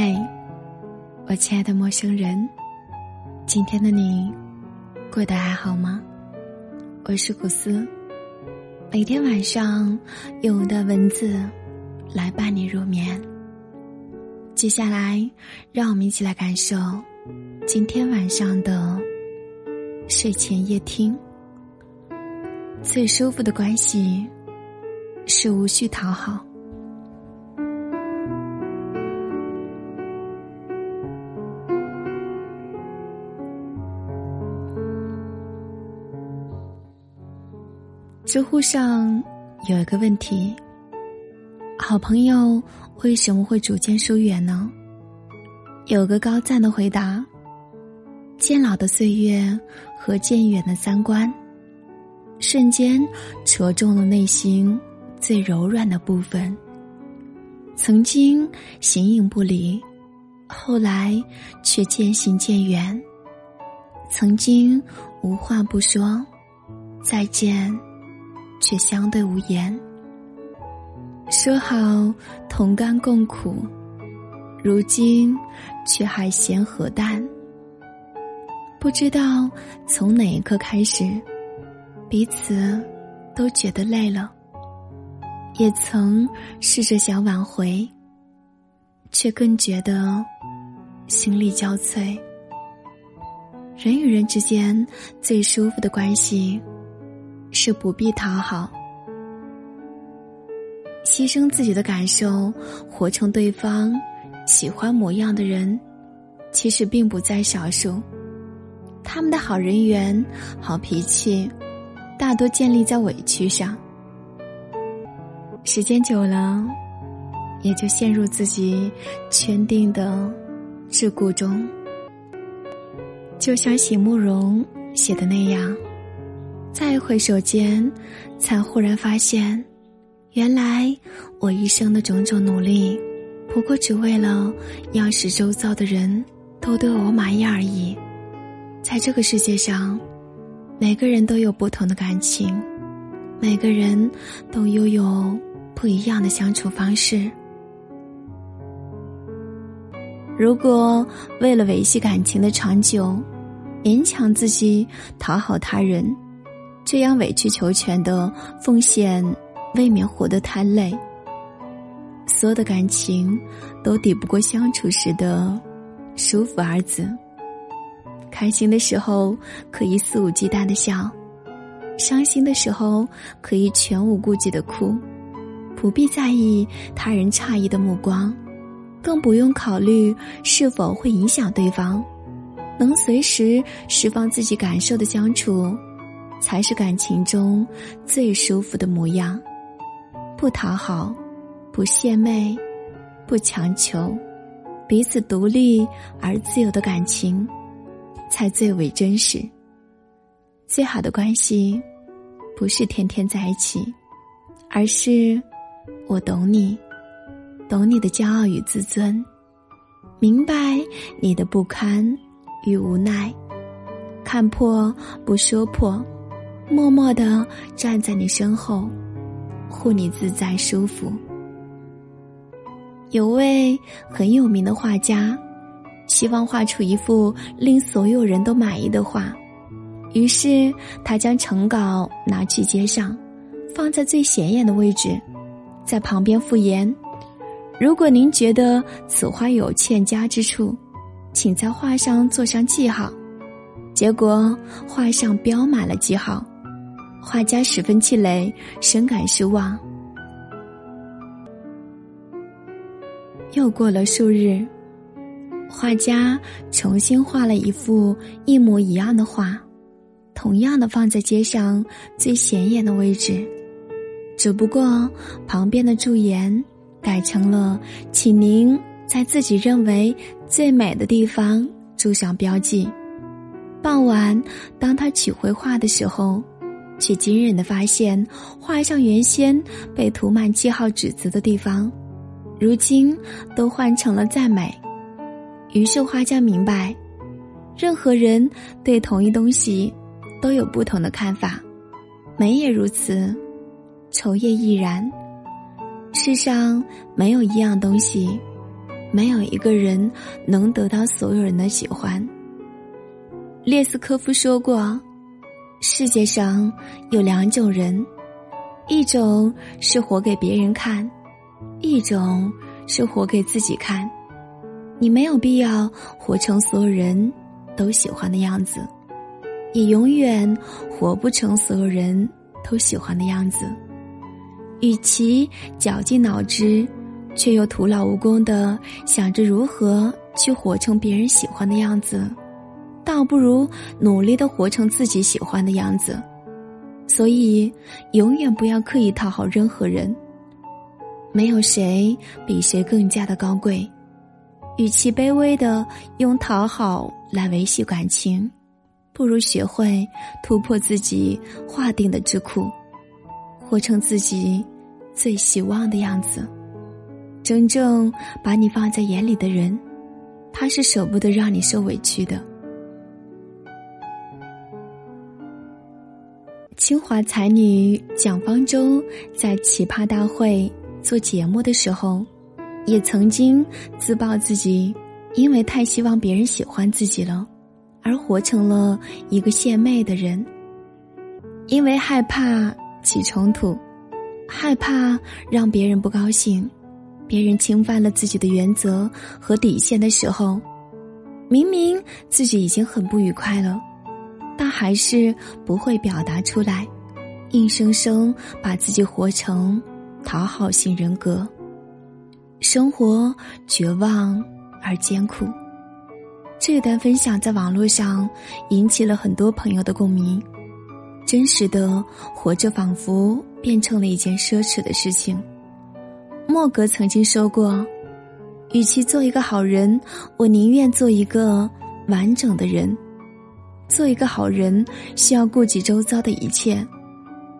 嘿，我亲爱的陌生人，今天的你过得还好吗？我是古斯，每天晚上用我的文字来伴你入眠。接下来，让我们一起来感受今天晚上的睡前夜听。最舒服的关系是无需讨好。知乎上有一个问题：好朋友为什么会逐渐疏远呢？有个高赞的回答：渐老的岁月和渐远的三观，瞬间戳中了内心最柔软的部分。曾经形影不离，后来却渐行渐远。曾经无话不说，再见。却相对无言。说好同甘共苦，如今却还嫌何淡。不知道从哪一刻开始，彼此都觉得累了，也曾试着想挽回，却更觉得心力交瘁。人与人之间最舒服的关系。是不必讨好，牺牲自己的感受，活成对方喜欢模样的人，其实并不在少数。他们的好人缘、好脾气，大多建立在委屈上。时间久了，也就陷入自己圈定的桎梏中。就像席慕容写的那样。再回首间，才忽然发现，原来我一生的种种努力，不过只为了要使周遭的人都对我满意而已。在这个世界上，每个人都有不同的感情，每个人都拥有不一样的相处方式。如果为了维系感情的长久，勉强自己讨好他人。这样委曲求全的奉献，未免活得太累。所有的感情都抵不过相处时的舒服二字。开心的时候可以肆无忌惮的笑，伤心的时候可以全无顾忌的哭，不必在意他人诧异的目光，更不用考虑是否会影响对方，能随时释放自己感受的相处。才是感情中最舒服的模样，不讨好，不献媚，不强求，彼此独立而自由的感情，才最为真实。最好的关系，不是天天在一起，而是我懂你，懂你的骄傲与自尊，明白你的不堪与无奈，看破不说破。默默的站在你身后，护你自在舒服。有位很有名的画家，希望画出一幅令所有人都满意的画，于是他将成稿拿去街上，放在最显眼的位置，在旁边附言：“如果您觉得此画有欠佳之处，请在画上做上记号。”结果画上标满了记号。画家十分气馁，深感失望。又过了数日，画家重新画了一幅一模一样的画，同样的放在街上最显眼的位置，只不过旁边的驻颜改成了“请您在自己认为最美的地方注上标记”。傍晚，当他取回画的时候。却惊人的发现，画上原先被涂满记号纸子的地方，如今都换成了赞美。于是画家明白，任何人对同一东西都有不同的看法，美也如此，丑也亦然。世上没有一样东西没有一个人能得到所有人的喜欢。列斯科夫说过：“世界上有两种人，一种是活给别人看，一种是活给自己看。你没有必要活成所有人都喜欢的样子，也永远活不成所有人都喜欢的样子。与其绞尽脑汁。”却又徒劳无功的想着如何去活成别人喜欢的样子，倒不如努力的活成自己喜欢的样子。所以，永远不要刻意讨好任何人。没有谁比谁更加的高贵。与其卑微的用讨好来维系感情，不如学会突破自己划定的桎梏，活成自己最希望的样子。真正把你放在眼里的人，他是舍不得让你受委屈的。清华才女蒋方舟在奇葩大会做节目的时候，也曾经自曝自己因为太希望别人喜欢自己了，而活成了一个献媚的人。因为害怕起冲突，害怕让别人不高兴。别人侵犯了自己的原则和底线的时候，明明自己已经很不愉快了，但还是不会表达出来，硬生生把自己活成讨好型人格。生活绝望而艰苦，这段分享在网络上引起了很多朋友的共鸣。真实的活着，仿佛变成了一件奢侈的事情。莫格曾经说过：“与其做一个好人，我宁愿做一个完整的人。做一个好人需要顾及周遭的一切，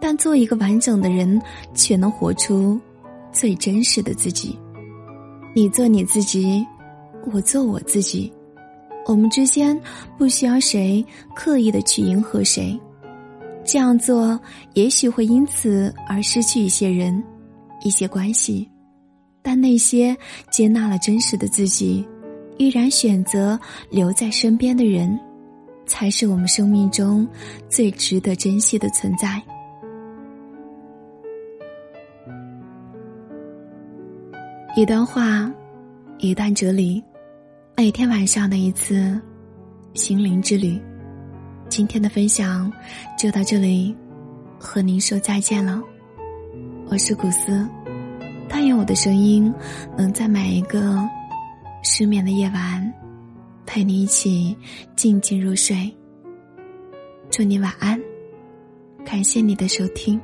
但做一个完整的人却能活出最真实的自己。你做你自己，我做我自己。我们之间不需要谁刻意的去迎合谁。这样做也许会因此而失去一些人，一些关系。”但那些接纳了真实的自己，依然选择留在身边的人，才是我们生命中最值得珍惜的存在。一段话，一段哲理，每天晚上的一次心灵之旅。今天的分享就到这里，和您说再见了。我是古斯。但愿我的声音能在每一个失眠的夜晚，陪你一起静静入睡。祝你晚安，感谢你的收听。